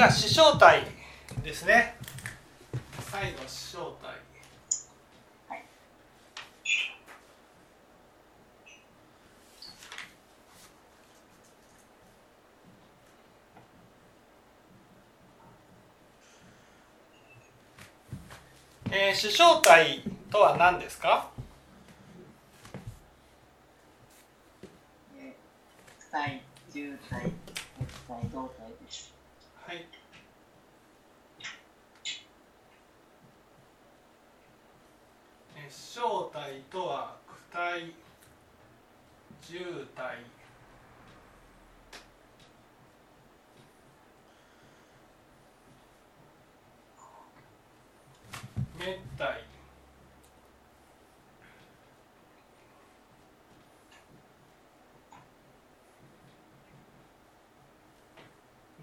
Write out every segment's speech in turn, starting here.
じゃあ視小体ですね。最後視小体えー、視小体とは何ですか？体、重体、体、動体です。はい。え小体とは躯体、重体、滅体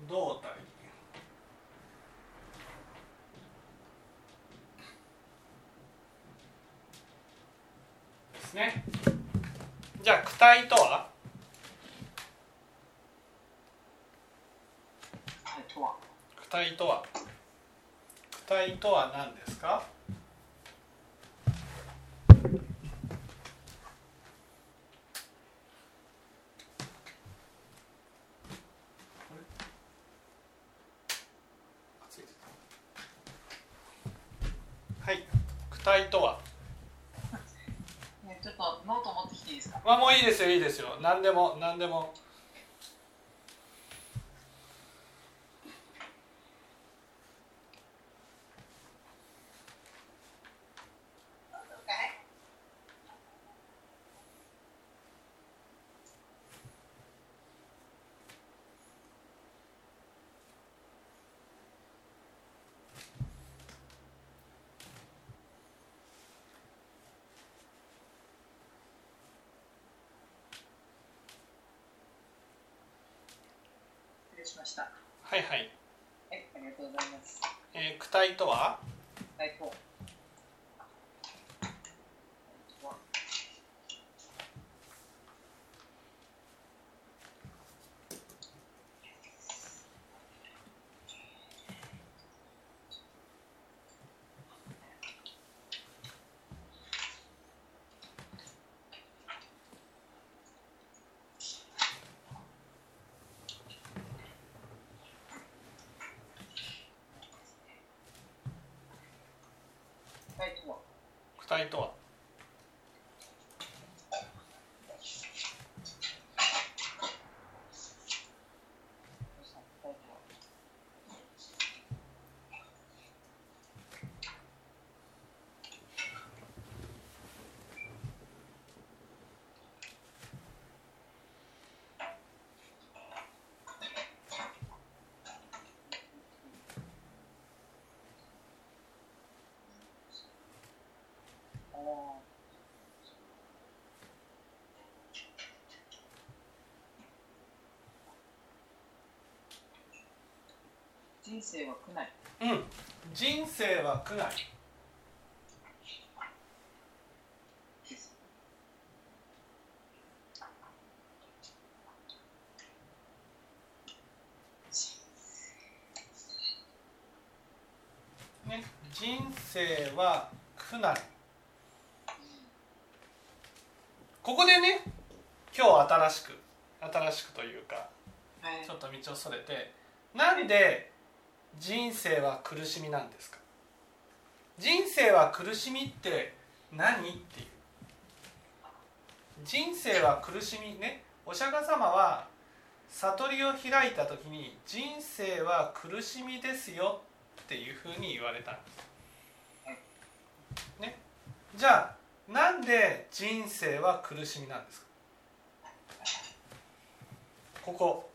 胴体ですねじゃあ躯体とは？躯体とは。躯体とは？何ですか？体とはちょっとノート持ってきていいですかまあもういいですよいいですよ。何でも何でもしました。はいはい。はい、ありがとうございます。えー、躯体とは？躯体と。躯体とは人生は苦難うん。人生は苦難ね、人生は苦難ここでね今日新しく新しくというか、はい、ちょっと道をそれてなんで人生は苦しみなんですか？人生は苦しみって何？っていう。人生は苦しみね？お釈迦様は悟りを開いた時に人生は苦しみですよっていうふうに言われたんです。ね、じゃあなんで人生は苦しみなんですか？ここ。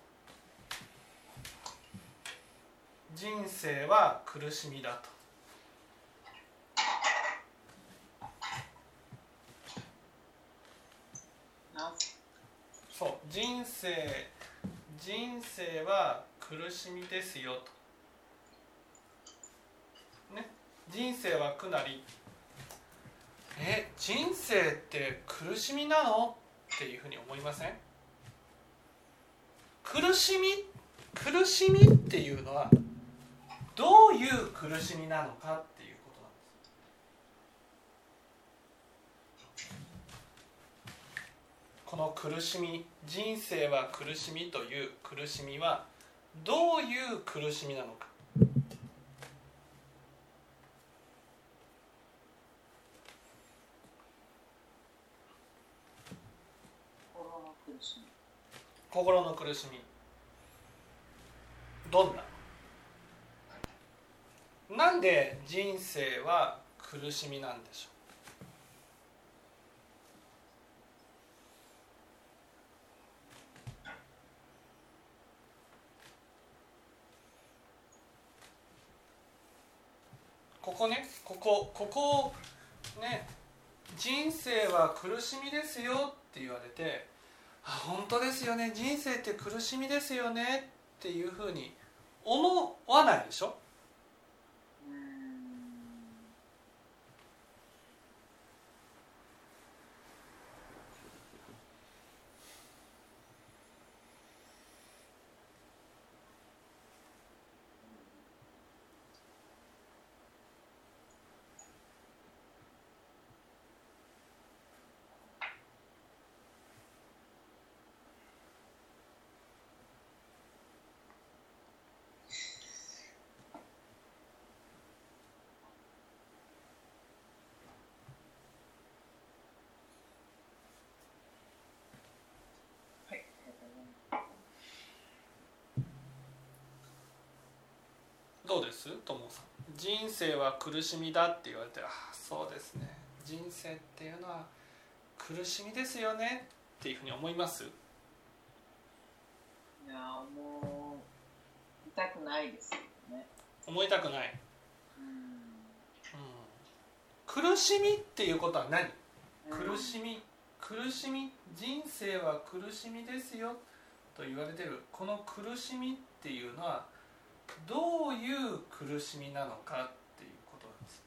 人生は苦しみだと。そう人生人生は苦しみですよと。ね？人生は苦なり。え人生って苦しみなの？っていうふうに思いません？苦しみ？苦しみっていうのはどういう苦しみなのかっていうことなんです。この苦しみ人生は苦しみという苦しみはどういう苦しみなのか。心の苦しみ。どんな？なんで人生は苦しみなんでしょう？ここねここここね人生は苦しみですよって言われてあ本当ですよね。人生って苦しみですよねっていうふうに思わないでしょ？どうです？ともさん。人生は苦しみだって言われてああそうですね。人生っていうのは苦しみですよね。っていうふうに思います？いやもう痛くないですよね。思いたくない。うん、うん、苦しみっていうことは何、苦しみ苦しみ人生は苦しみですよと言われてる。この苦しみっていうのはどういう苦しみなのかっていうことなんです。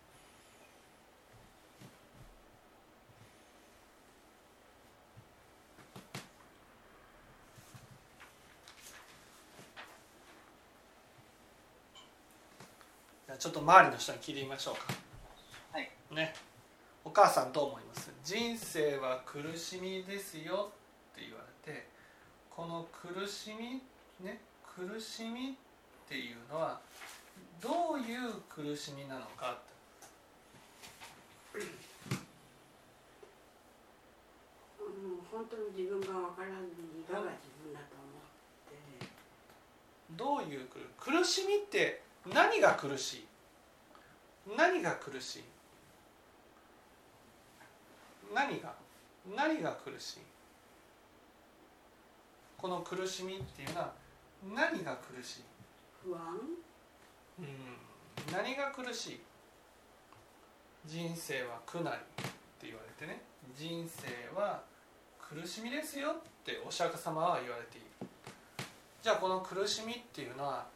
じゃあちょっと周りの人に聞いてみましょうか。はい。ね。お母さんどう思います？人生は苦しみですよって言われてこの苦しみね苦しみっていうのはどういう苦しみなのか。うん。本当に自分が分からんがが自分だと思って。どういう苦しみって何が苦しい？何が苦しい？何が？何が苦しい？この苦しみっていうのは何が苦しい？不安？うん。何が苦しい？人生は苦なりって言われてね。人生は苦しみですよってお釈迦様は言われている。じゃあこの苦しみっていうのは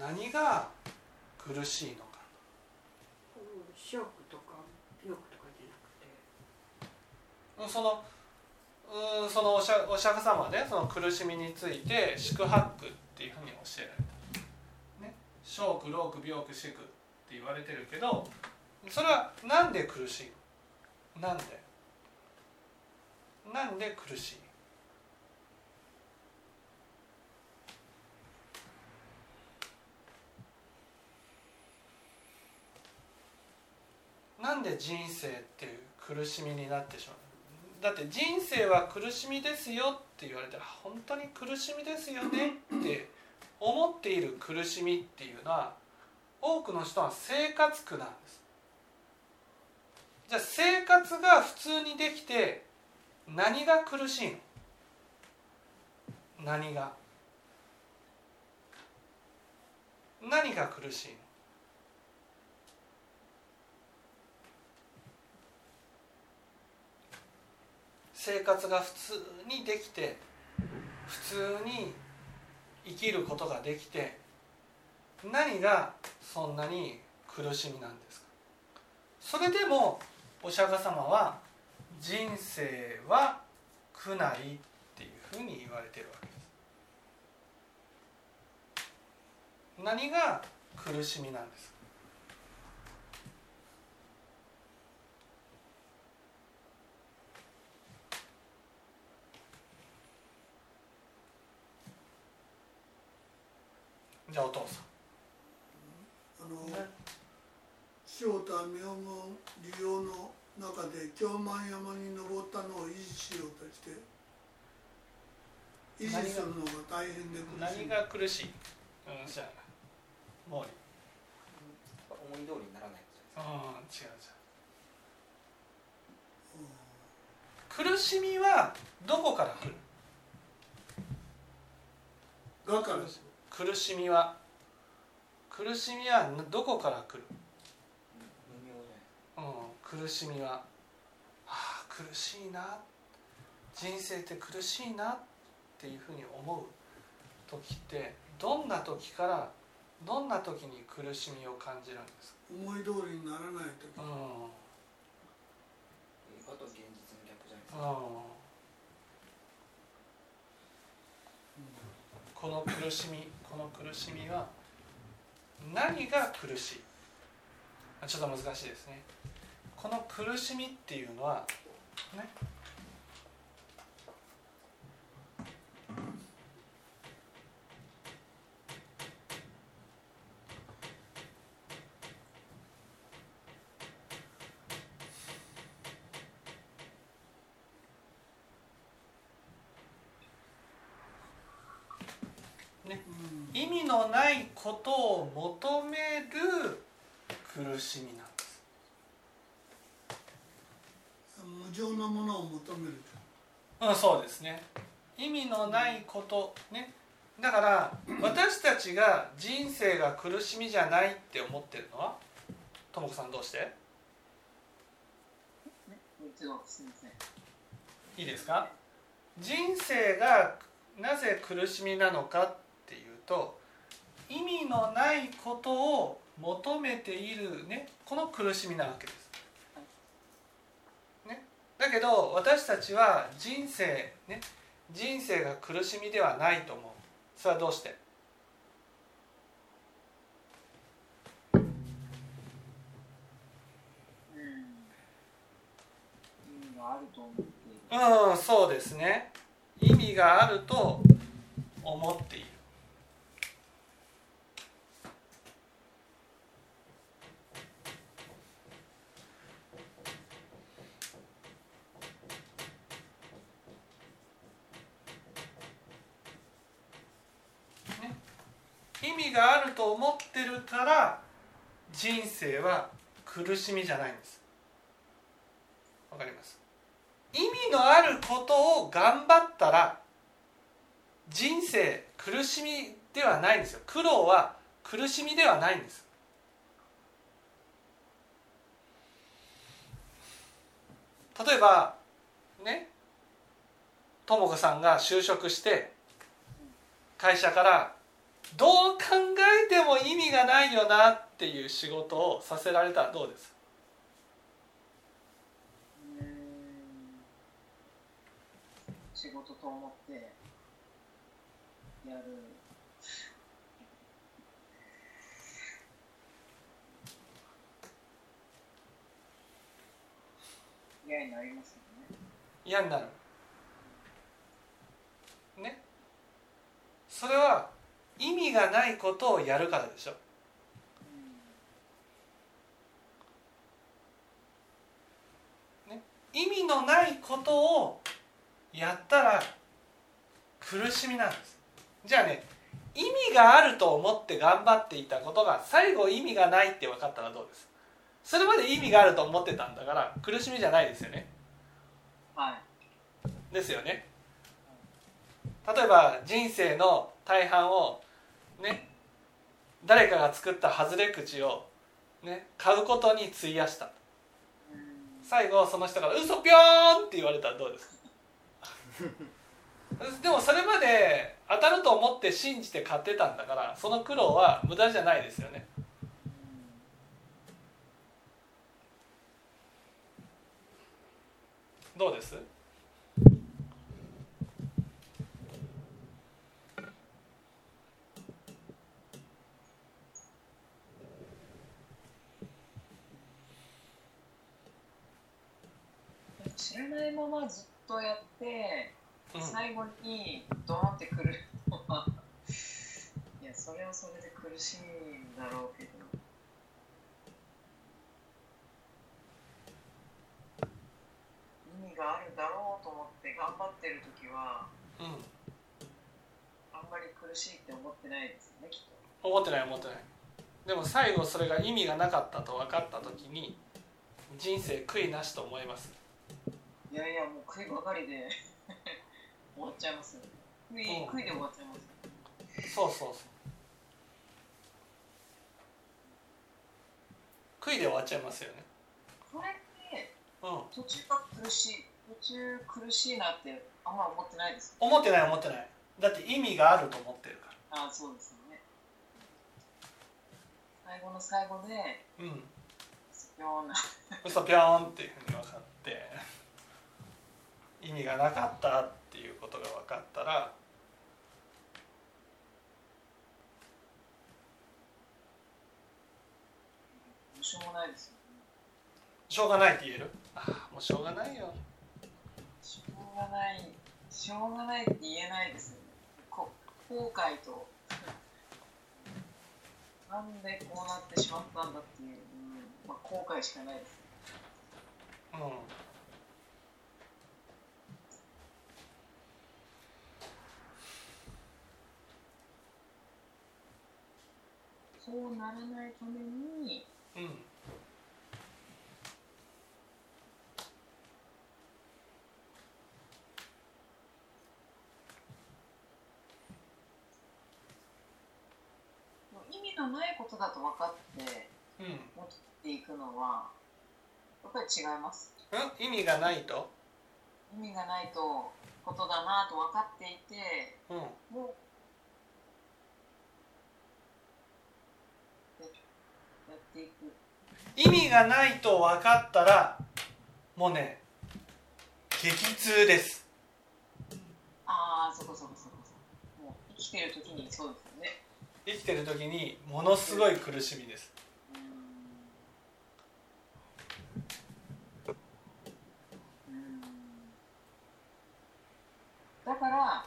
何が苦しいのか？ショックとか病気とかじゃなくて。そのうんそのお釈迦様はねその苦しみについて宿泊っていうふうに教えられた小苦労苦病苦死苦って言われてるけどそれはなんで苦しい？なんで？なんで苦しい？なんで人生って苦しみになってしまう？だって人生は苦しみですよって言われたら本当に苦しみですよねって思っている苦しみっていうのは多くの人は生活苦なんです。じゃあ生活が普通にできて何が苦しいの？何が？何が苦しいの？生活が普通にできて普通に生きることができて何がそんなに苦しみなんですか？それでもお釈迦様は人生は苦ないっていうふうに言われてるわけです。何が苦しみなんですか？じゃあお父さん。あの正太明門利用の中で京満山に登ったのを維持しようとして維持するのが大変で苦しい。何が苦しい、うん、じゃあ毛利思い通りにならないうん違う違う。苦しみはどこから来る？だから苦しみは苦しみはどこから来る、うん、苦しみはああ苦しいな。人生って苦しいなっていうふうに思う時ってどんな時からどんな時に苦しみを感じるんですか？思い通りにならない時、うん、あと現実の逆じゃないですか、うん。この苦しみこの苦しみは何が苦しい？ちょっと難しいですね。この苦しみっていうのはね意味のないことを求める。苦しみなんです無常なものを求める。うんそうですね。意味のないことね。だから私たちが人生が苦しみじゃないって思ってるのは？とも子さんどうして？いいですか？人生がなぜ苦しみなのかと意味のないことを求めているねこの苦しみなわけです。ね、だけど私たちは人生ね人生が苦しみではないと思う。それはどうして？うんそうですね。意味があると思っているがあると思ってるから人生は苦しみじゃないんです。わかります？意味のあることを頑張ったら人生苦しみではないんですよ。苦労は苦しみではないんです。例えばねとも子さんが就職して会社からどう考えても意味がないよなっていう仕事をさせられたらどうです？仕事と思ってやる。嫌になりますよね。嫌になる。ね。それは意味がないことをやるからでしょ。ね、意味のないことをやったら苦しみなんです。じゃあね意味があると思って頑張っていたことが最後意味がないって分かったらどうです？それまで意味があると思ってたんだから苦しみじゃないですよね。はい。ですよね。例えば人生の大半をね。誰かが作った外れ口を、ね、買うことに費やした。最後その人から「嘘ぴょーん!」って言われたらどうですか？でもそれまで当たると思って信じて買ってたんだからその苦労は無駄じゃないですよね。どうです？知らないままずっとやって、最後にドーンってくるのはいやそれはそれで苦しいんだろうけど。意味があるだろうと思って頑張ってる時はうん、うん、あんまり苦しいって思ってないですよねきっ思ってない思ってない。でも最後それが意味がなかったと分かった時に人生悔いなしと思います。といやいやもう悔いばかりで。終わっちゃいますよ。悔いうん悔いで終わっちゃいますそうそうそう。悔いで終わっちゃいますよね。これってうん。途中が苦しい途中苦しいなってあんま思ってないです思ってない思ってない。だって意味があると思ってるかああそうですよね。最後の最後でらうん。ような。嘘ぴょーんっていうふうに分かって意味がなかったっていうことが分かったらしようもないですよね。しょうがないって言える？ああもうしょうがないよ。しょうがないしょうがないって言えないですよね。こ後悔となんでこうなってしまったんだっていう、うんまあ、後悔しかないです。うんそうならないためにうん。意味のないことだと分かってうん。持っていくのはやっぱり違います。うん意味がないと？意味がないとことだなと分かっていてうん。もうやていく意味がないと分かったらもうね激痛です。ああそこそこそこそこ。もう生きてる時にそうですよね。生きてる時にものすごい苦しみです。だから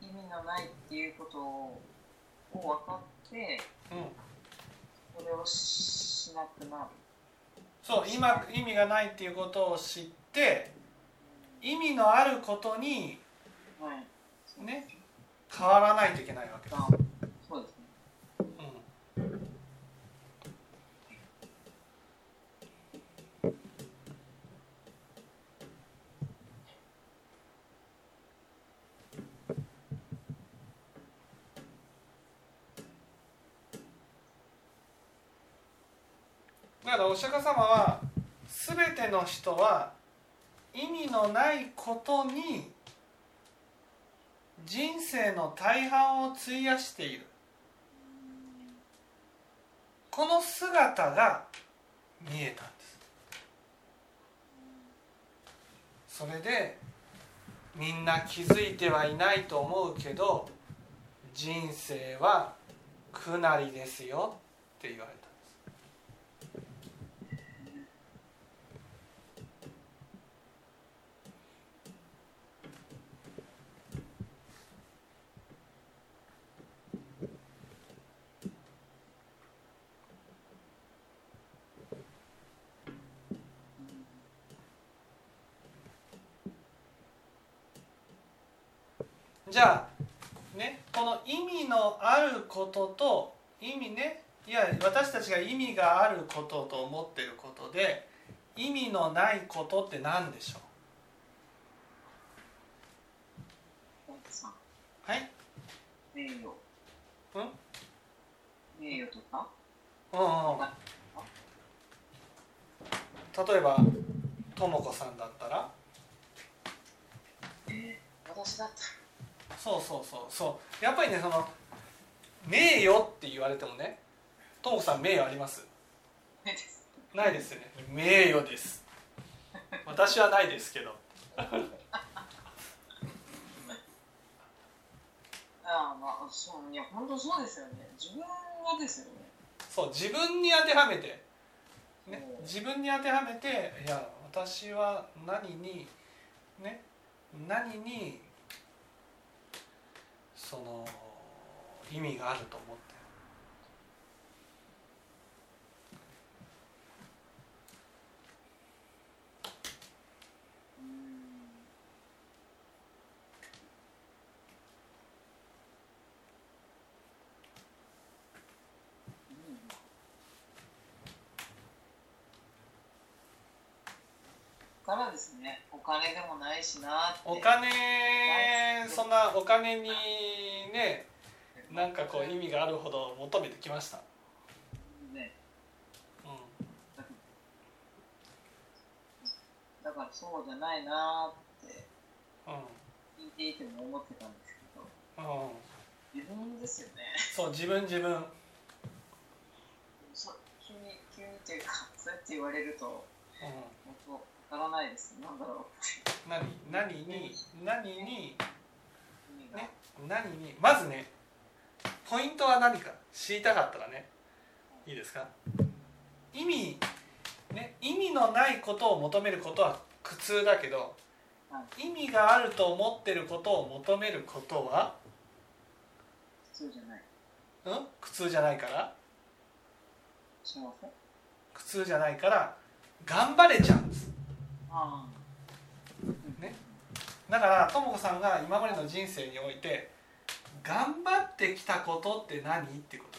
意味のないっていうことを分かってうんそれをしなくなる。そう今意味がないっていうことを知って意味のあることにはい。ね変わらないといけないわけですあそうですねうんだからお釈迦様は全ての人は意味のないことに人生の大半を費やしている。この姿が見えたんです。それでみんな気づいてはいないと思うけど人生は苦なりですよって言われた。じゃあねこの意味のあることと意味ねいや私たちが意味があることと思ってることで意味のないことって何でしょう？はい？名誉。うん？名誉とか？うんうん例えばとも子さんだったら？私だったそうそうそうそう。やっぱりねその名誉って言われてもねとも子さん名誉あります？らです。ないですよね。名誉です。私はないですけど。ああまあそういや本当そうですよね。自分はですよね。そう自分に当てはめて、ねう、ん。自分に当てはめていや私は何にね何にその意味があると思って。からですね。お金でもないしなお金そんなお金にねなんかこう意味があるほど求めてきました。ね。うん。だからそうじゃないなって聞いていても思ってたんですけど、うん、自分ですよね。そう自分自分。そ急に急にっていうかそうやって言われると、うん、本当からないです。なんだろう。何何に何にね何にまずねポイントは何か知りたかったらねいいですか？意味ね意味のないことを求めることは苦痛だけど、意味があると思ってることを求めることは？苦痛じゃない。うん？苦痛じゃないから？苦痛じゃないから頑張れちゃうんですね、だからとも子さんが今までの人生において頑張ってきたことって何？ってこと。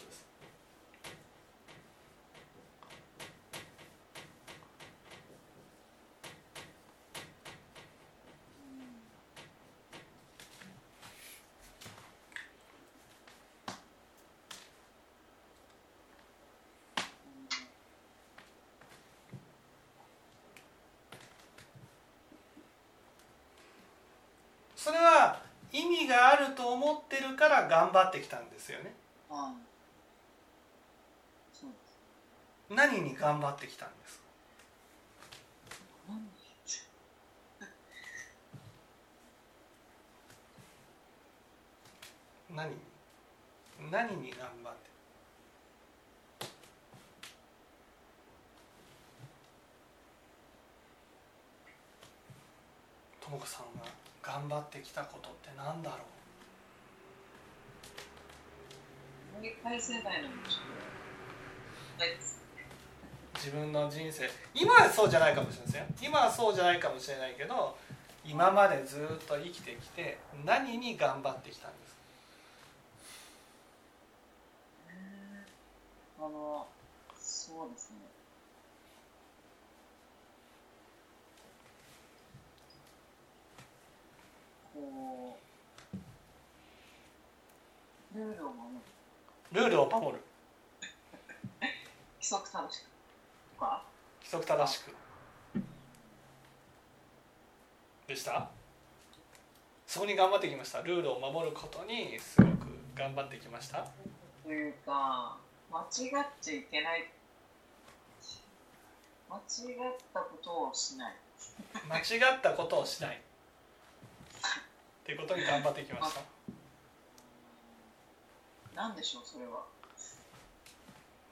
それは意味があると思ってるから頑張ってきたんですよね。何に頑張ってきたんですか？何？に何に頑張って？とも子さんが頑張ってきたことって何だろう？自分の人生今はそうじゃないかもしれません今はそうじゃないかもしれないけど今までずっと生きてきて何に頑張ってきたんですか？あのそうですねこうルールを守る。ルールを守る。規則正しくとか？規則正しく。でした？そこに頑張ってきました。ルールを守ることにすごく頑張ってきました。というか間違っちゃいけない。間違ったことをしない。間違ったことをしないっていうことに頑張ってきました。何でしょうそれは。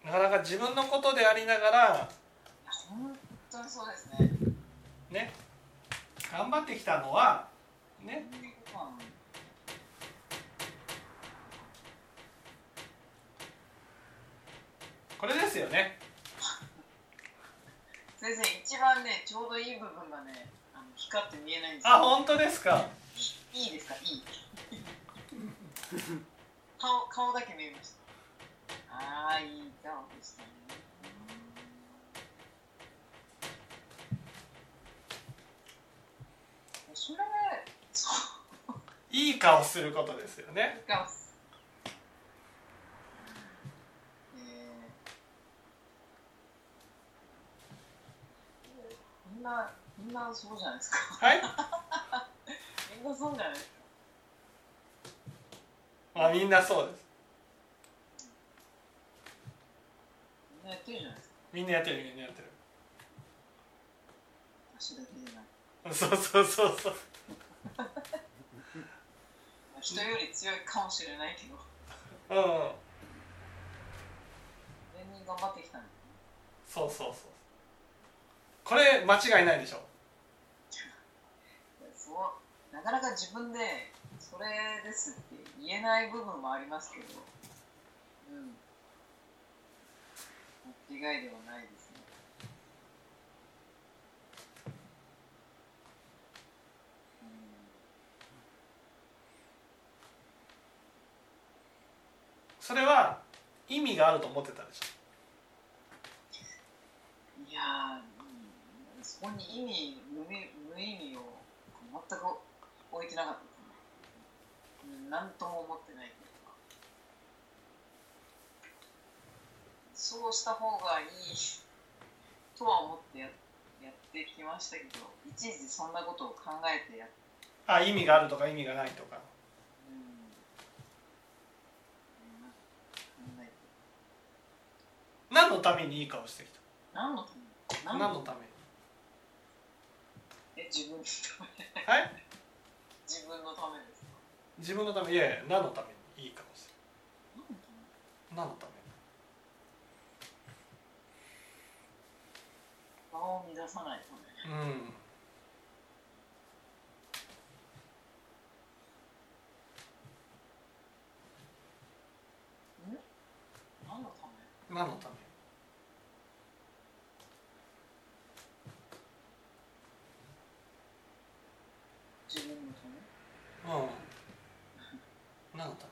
なかなか自分のことでありながら本当にそうですね。ね頑張ってきたのはね、これですよね。先生一番ねちょうどいい部分がねあの光って見えないんですあ本当ですかいいですか？いい。顔顔だけ見えました。ああいい顔でしたねそれそう。いい顔することですよね。いい顔。みんなみんなそうじゃないですか。はいみんなそうじゃないですかまあみんなそうです。みんなやってるじゃないですかみんなやってるみんなやってる。足だけじゃないそうそうそう。そう人より強いかもしれないけど。うん。全員頑張ってきたんそうそうそう。これ間違いないでしょなかなか自分でそれですって言えない部分もありますけどうん。間違いではないですね。それは意味があると思ってたでしょ？いやそこに意味無無意味を全く置いてなかったですね何とも思ってないというか。そうした方がいいとは思ってややってきましたけどいちいちそんなことを考えてやあ意味があるとか意味がないとか。何のためにいい顔してきた何のため何のためえ自分のためはい自分のためですか？自分のためいやいや何のために？いい顔してる何のため？場を乱さないためうん。何のため？何のため自分のためうん。何のた？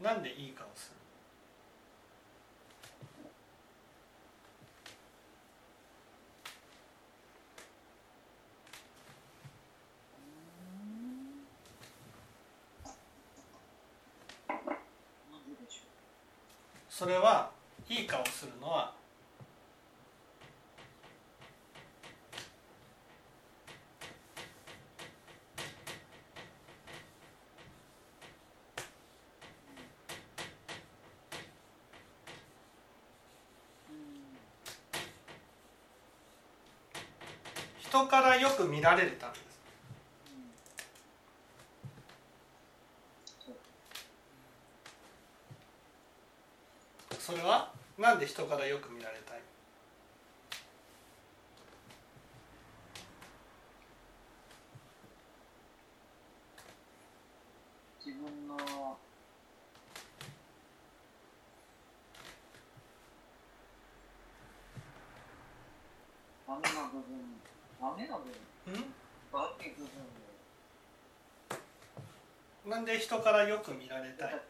めなんでいい顔する？それはいい顔するのはううん人からよく見られるためです。それは？なんで人からよく見られたい自分のダメな部分ダメな部分うん悪い部分をなんで人からよく見られたい。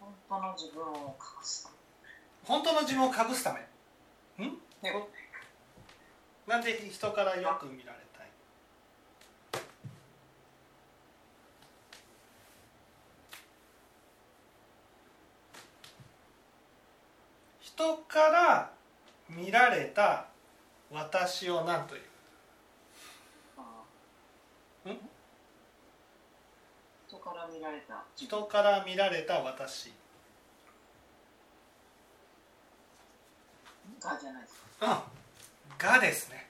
本当の自分を隠す本当の自分を隠すため。ん？でなんで人からよく見られたい？人から見られた私を何という？人から見られた人から見られた私。がじゃないですか。うん。がですね。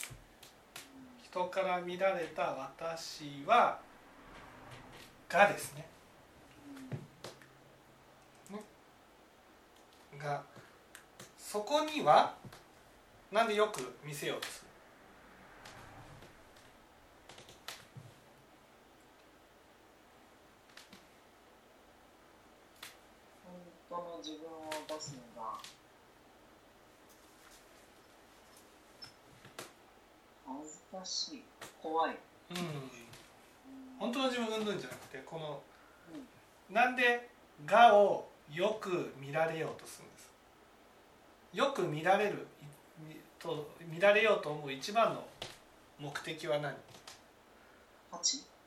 人から見られた私はがですね。がそこにはなんでよく見せようとする？本当の自分を出すのが恥ずかしい。怖い、うん。うん本当の自分うんぬんじゃなくてこのうん。なんで「が」をよく見られようとするんです。よく見られるいと見られようと思う一番の目的は何？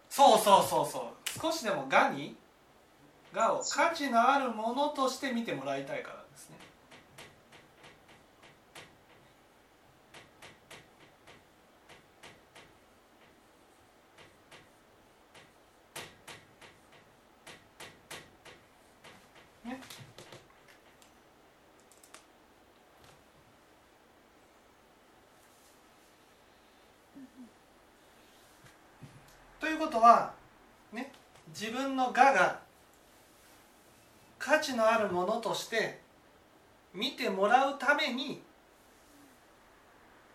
そうそうそうそう。少しでも「が」に「が」を価値のあるものとして見てもらいたいからですねねということはね自分の「我」が価値のあるものとして見てもらうために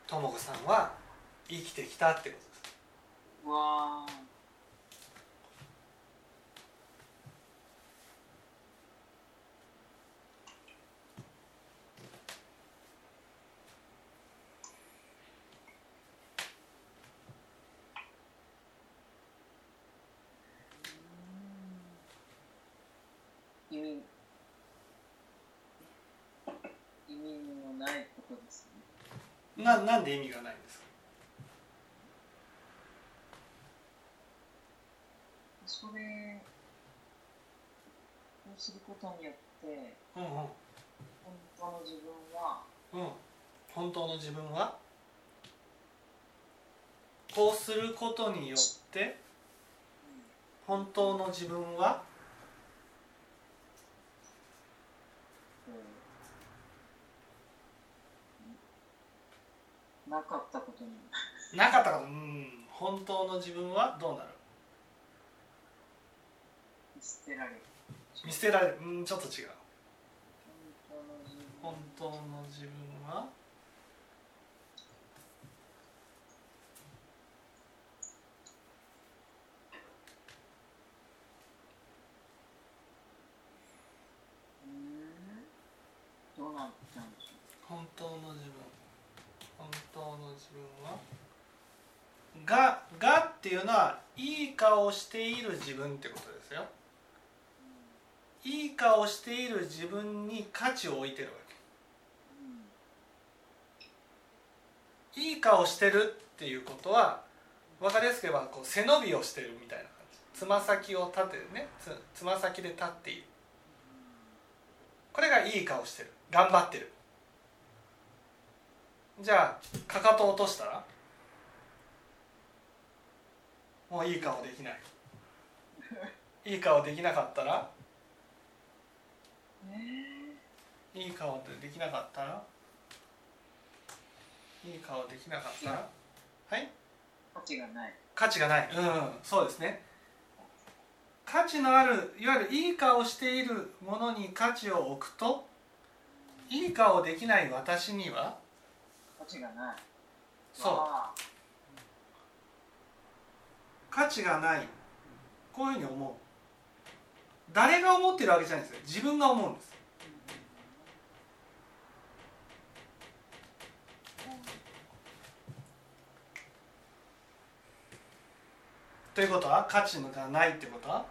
とも子さんは生きてきたってことです。わ意味意味のないことですね。ななんで意味がないんですか？それをすることによって、うんうん、本当の自分は、うん、本当の自分は？こうすることによって、本当の自分は？なかったことに。なかったことうん。本当の自分はどうなる？見捨てられる。見捨てられる。うんちょっと違う。本当の自分はどうなったんでしょう本当の自分本当の自分はががっていうのはいい顔している自分ってことですよ。いい顔している自分に価値を置いてるわけ。いい顔してるっていうことは分かりやすく言えばこう背伸びをしてるみたいな感じ。つま先を立てねつつま先で立っている。これがいい顔してる。頑張ってる。じゃあかかと落としたら？もういい顔できない。いい顔できなかったら、いい顔でできなかったら？いい顔できなかったら？はい？価値がない。価値がない。うんそうですね。価値のあるいわゆるいい顔しているものに価値を置くといい顔できない私には値がない。そう価値がない。こういうふうに思う。誰が思ってるわけじゃないんですよ。自分が思うんです。ということは価値がないってことは？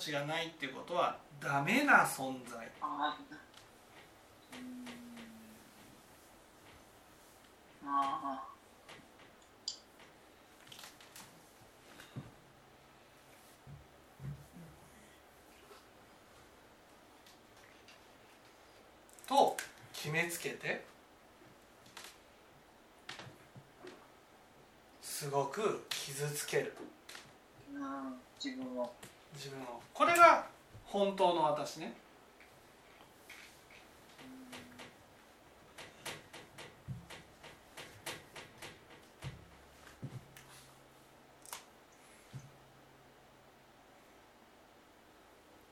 価値がないっていうことはダメな存在。と決めつけてすごく傷つける。自分を自分をこれが本当の私ね。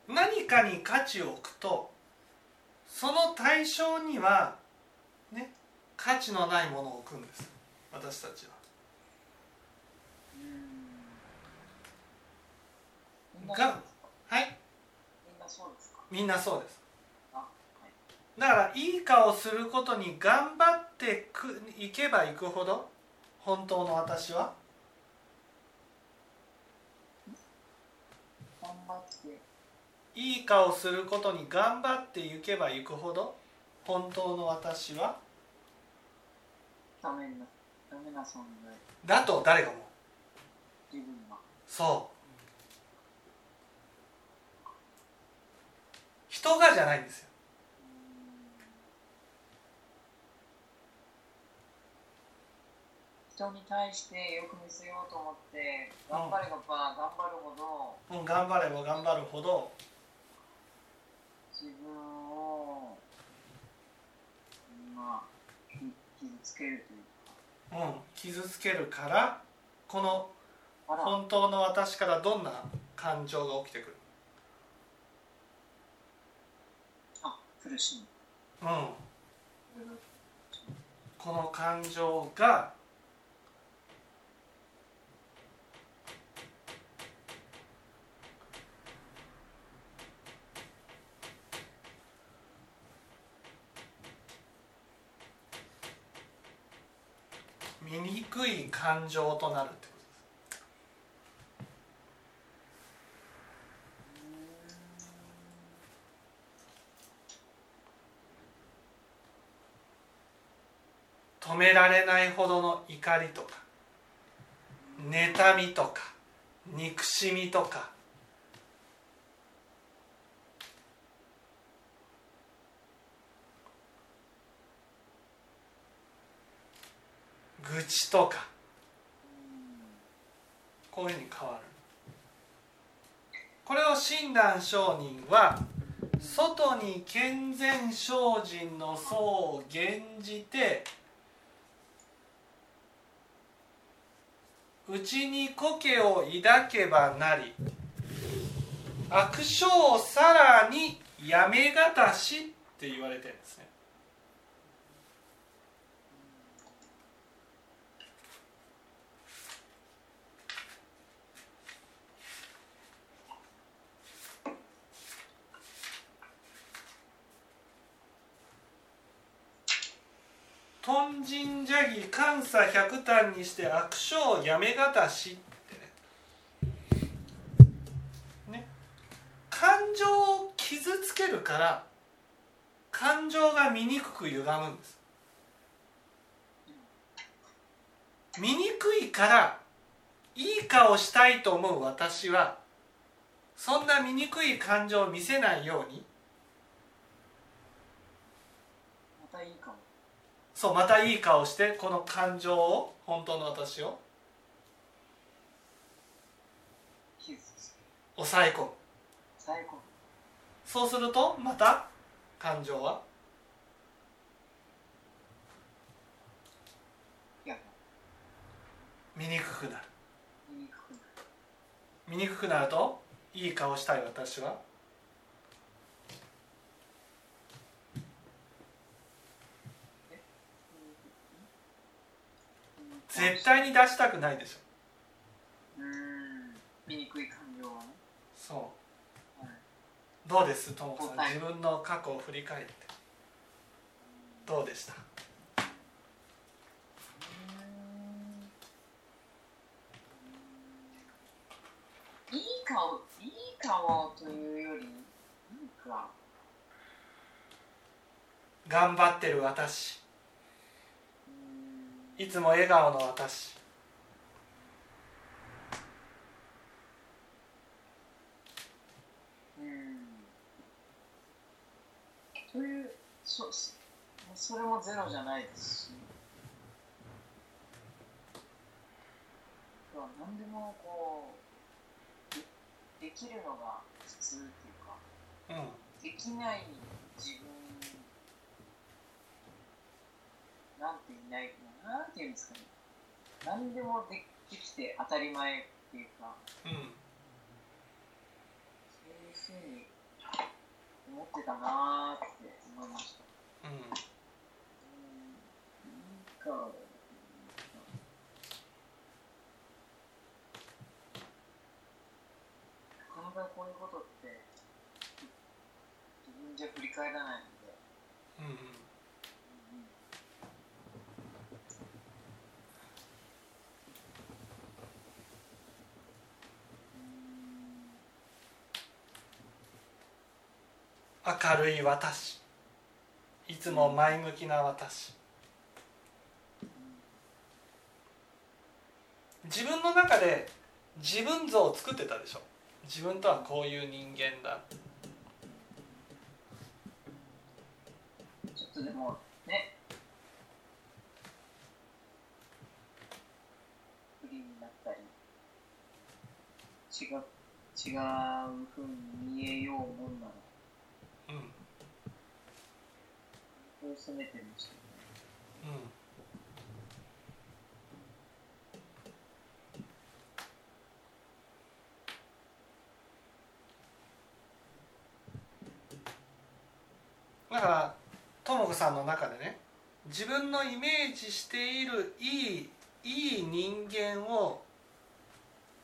何かに価値を置くとその対象にはね価値のないものを置くんです。私たちは。がはい。みんなそうですだからいい顔することに頑張ってくいけばいくほど本当の私は？頑張って。いい顔することに頑張っていけばいくほど本当の私は？ダメなダメな存在。だと誰が思う？自分が。そう人がじゃないんですよ。人に対してよく見せようと思って頑張れば頑張るほど、うん、頑張れば頑張るほど自分をまあ傷つつけるというか。うん傷つけるからこの本当の私からどんな感情が起きてくるあ苦しみうん。この感情が醜い感情となるって止められないほどの怒りとか妬みとか憎しみとか愚痴とかこういうふうに変わる。これを親鸞上人は外に健全精進の層を減じてうちに苔を抱けばなり悪性をさらにやめがたしって言われてるんですね。豚人邪義監査百単にして悪性やめがたし。ってねね。感情を傷つけるから感情が醜く歪むんです。醜いからいい顔したいと思う私はそんな醜い感情を見せないようにそうまたいい顔してこの感情を本当の私を。抑え込む。そうするとまた感情は？見にくくなる。見にくくなるといい顔したい私は？絶対に出したくないでしょ。うん。醜い感情はね。そう、はい、どうですともさん？自分の過去を振り返って。どうでした？いい顔いい顔というよりなんか。頑張ってる私いつも笑顔の私。というそそれもゼロじゃないですし。何でもこうでできるのが普通っていうか、うん、できない自分なんていないなんていうんですかね。何でもできて当たり前っていうか、うん、そういうふうに思ってたなって思いました。うん、うんなんかなかなかこういうことって自分じゃ振り返らないので、うん明るい私。いつも前向きな私。自分の中で自分像を作ってたでしょ。自分とはこういう人間だ。ちょっとでもね。不利になったり。違う違うふうに見えようもんならを攻めてましたね。うんだからとも子さんの中でね自分のイメージしているいいいい人間を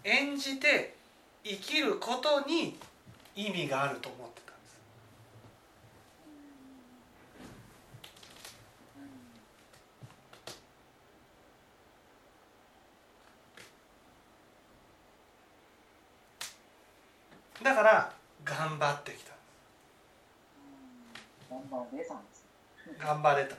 演じて生きることに意味があると思ってたんですだから頑張ってきた。頑張れたん。です頑張れた。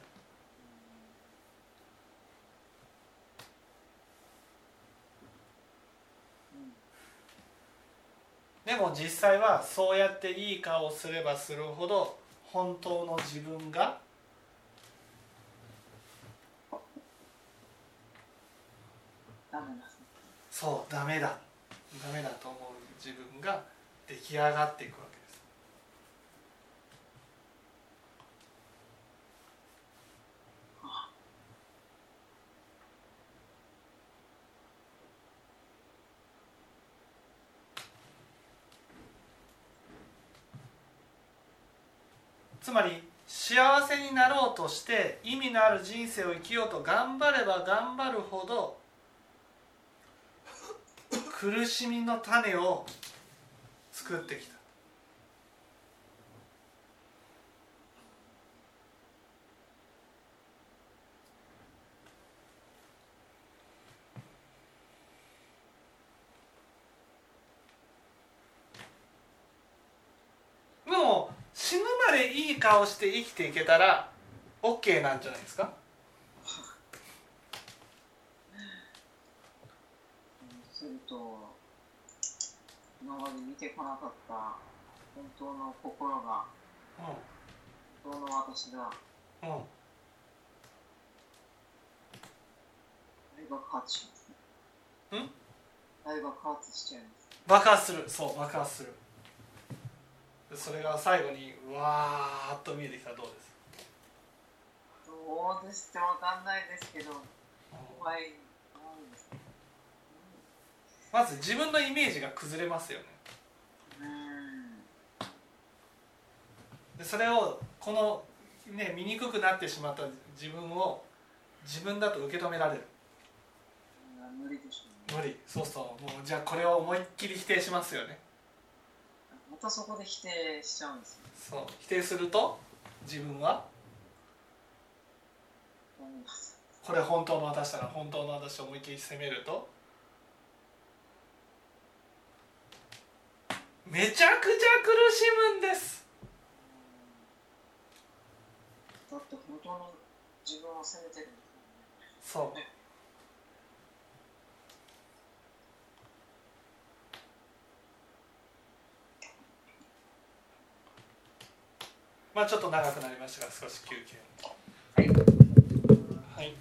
でも実際はそうやっていい顔をすればするほど本当の自分がそうダメだ。ダメだと思う自分が出来上がっていくわけです。つまり幸せになろうとして意味のある人生を生きようと頑張れば頑張るほど苦しみの種を作ってきた。もう死ぬまでいい顔して生きていけたら OK なんじゃないですか？すると今まで見てこなかった本当の心が本当の私だうんうん大爆発しますね。ん？大爆発しちゃいます。爆発する。そう爆発する。でそれが最後にわーっと見えてきたらどうです？どうですってわかんないですけど怖い怖いですねまず自分のイメージが崩れますよね。うんでそれをこのね醜くなってしまった自分を自分だと受け止められる。無理でしょうね。無理。そうそう。もうじゃあこれを思いっきり否定しますよね。またそこで否定しちゃうんですよ。そう。否定すると自分は？うんこれ本当の私だから本当の私を思いっきり責めるとめちゃくちゃ苦しむんです。だって本当の自分を責めてるそう。まあちょっと長くなりましたが少し休憩。はい。はい